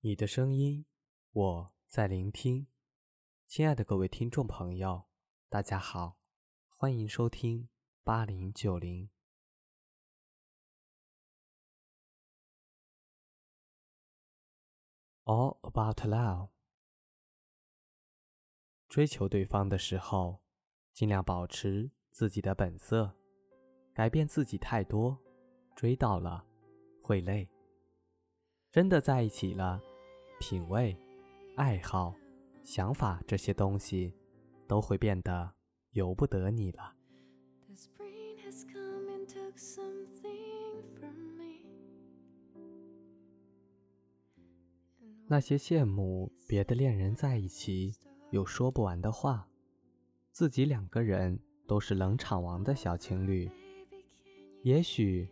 你的声音，我在聆听。亲爱的各位听众朋友，大家好，欢迎收听八零九零。All about love。追求对方的时候，尽量保持自己的本色，改变自己太多，追到了会累。真的在一起了。品味、爱好、想法这些东西，都会变得由不得你了。那些羡慕别的恋人在一起有说不完的话，自己两个人都是冷场王的小情侣。也许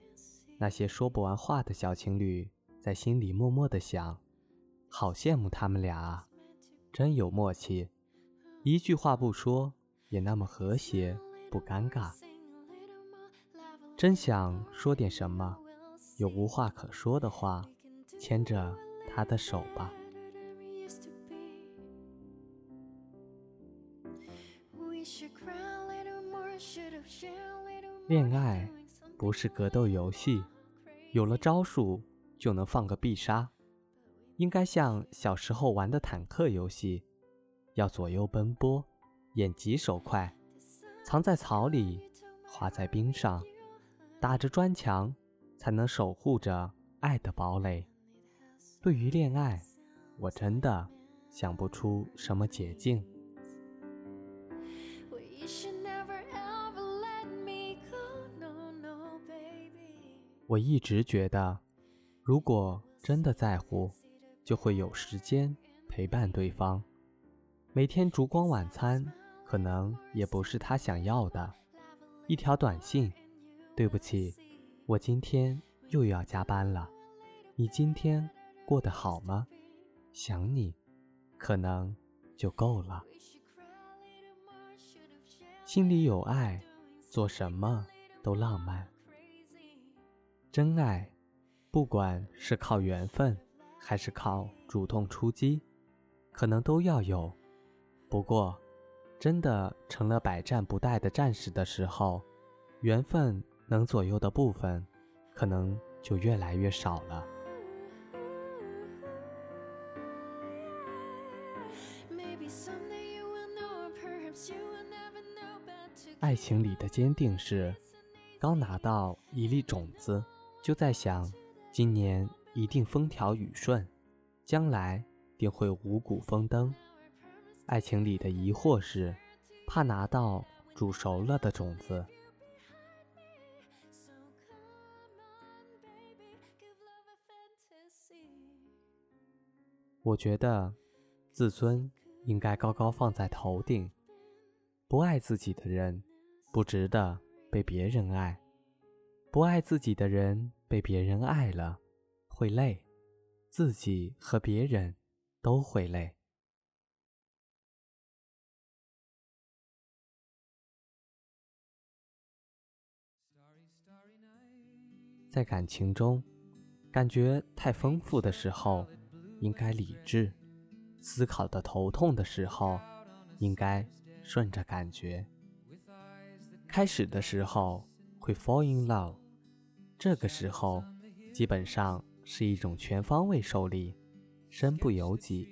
那些说不完话的小情侣在心里默默的想。好羡慕他们俩啊，真有默契，一句话不说也那么和谐不尴尬。真想说点什么，有无话可说的话，牵着他的手吧。恋爱不是格斗游戏，有了招数就能放个必杀。应该像小时候玩的坦克游戏，要左右奔波，眼疾手快，藏在草里，滑在冰上，打着砖墙，才能守护着爱的堡垒。对于恋爱，我真的想不出什么捷径。我一直觉得，如果真的在乎。就会有时间陪伴对方。每天烛光晚餐可能也不是他想要的，一条短信：“对不起，我今天又要加班了。你今天过得好吗？想你，可能就够了。心里有爱，做什么都浪漫。真爱，不管是靠缘分。”还是靠主动出击，可能都要有。不过，真的成了百战不殆的战士的时候，缘分能左右的部分，可能就越来越少了。爱情里的坚定是，刚拿到一粒种子，就在想，今年。一定风调雨顺，将来定会五谷丰登。爱情里的疑惑是，怕拿到煮熟了的种子。我觉得，自尊应该高高放在头顶。不爱自己的人，不值得被别人爱；不爱自己的人，被别人爱了。会累，自己和别人都会累。在感情中，感觉太丰富的时候，应该理智；思考的头痛的时候，应该顺着感觉。开始的时候会 fall in love，这个时候基本上。是一种全方位受力、身不由己、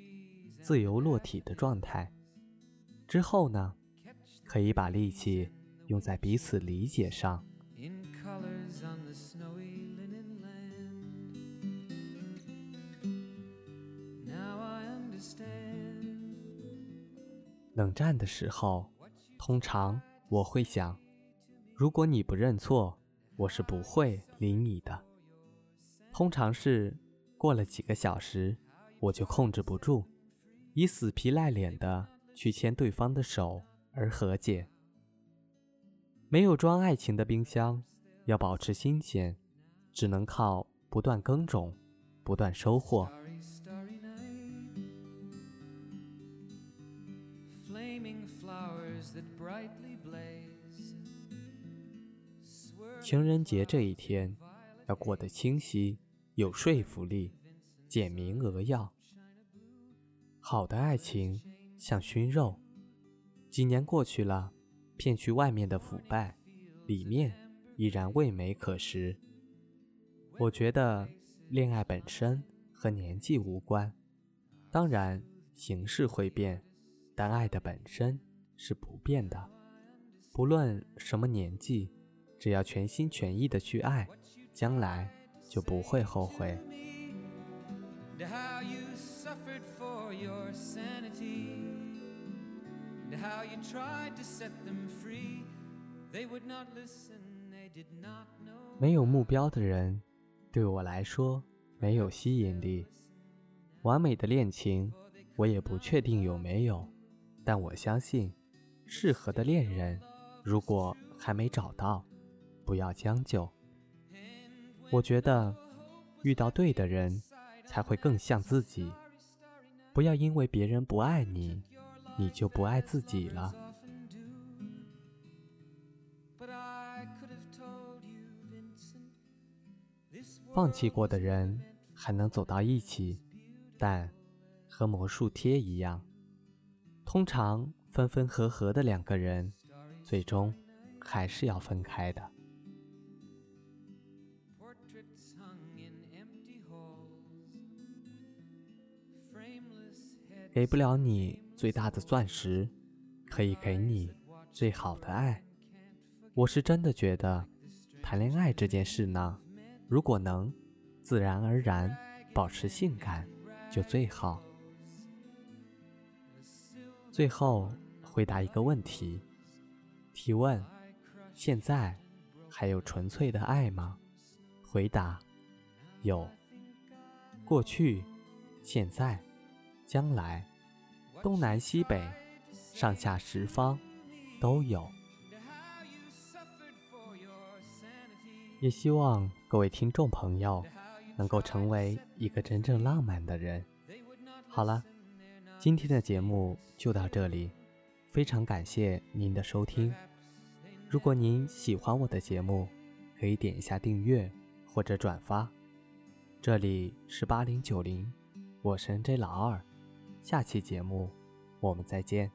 自由落体的状态。之后呢，可以把力气用在彼此理解上。冷战的时候，通常我会想：如果你不认错，我是不会理你的。通常是过了几个小时，我就控制不住，以死皮赖脸的去牵对方的手而和解。没有装爱情的冰箱，要保持新鲜，只能靠不断耕种，不断收获。情人节这一天，要过得清晰。有说服力，简明扼要，好的爱情像熏肉，几年过去了，骗去外面的腐败，里面依然味美可食。我觉得恋爱本身和年纪无关，当然形式会变，但爱的本身是不变的。不论什么年纪，只要全心全意的去爱，将来就不会后悔。没有目标的人，对我来说没有吸引力。完美的恋情，我也不确定有没有，但我相信，适合的恋人，如果还没找到，不要将就。我觉得，遇到对的人，才会更像自己。不要因为别人不爱你，你就不爱自己了。放弃过的人还能走到一起，但和魔术贴一样，通常分分合合的两个人，最终还是要分开的。给不了你最大的钻石，可以给你最好的爱。我是真的觉得，谈恋爱这件事呢。如果能自然而然保持性感，就最好。最后回答一个问题：提问，现在还有纯粹的爱吗？回答，有。过去、现在、将来、东南西北、上下十方，都有。也希望各位听众朋友能够成为一个真正浪漫的人。好了，今天的节目就到这里，非常感谢您的收听。如果您喜欢我的节目，可以点一下订阅或者转发。这里是八零九零，我是 J 老二，下期节目我们再见。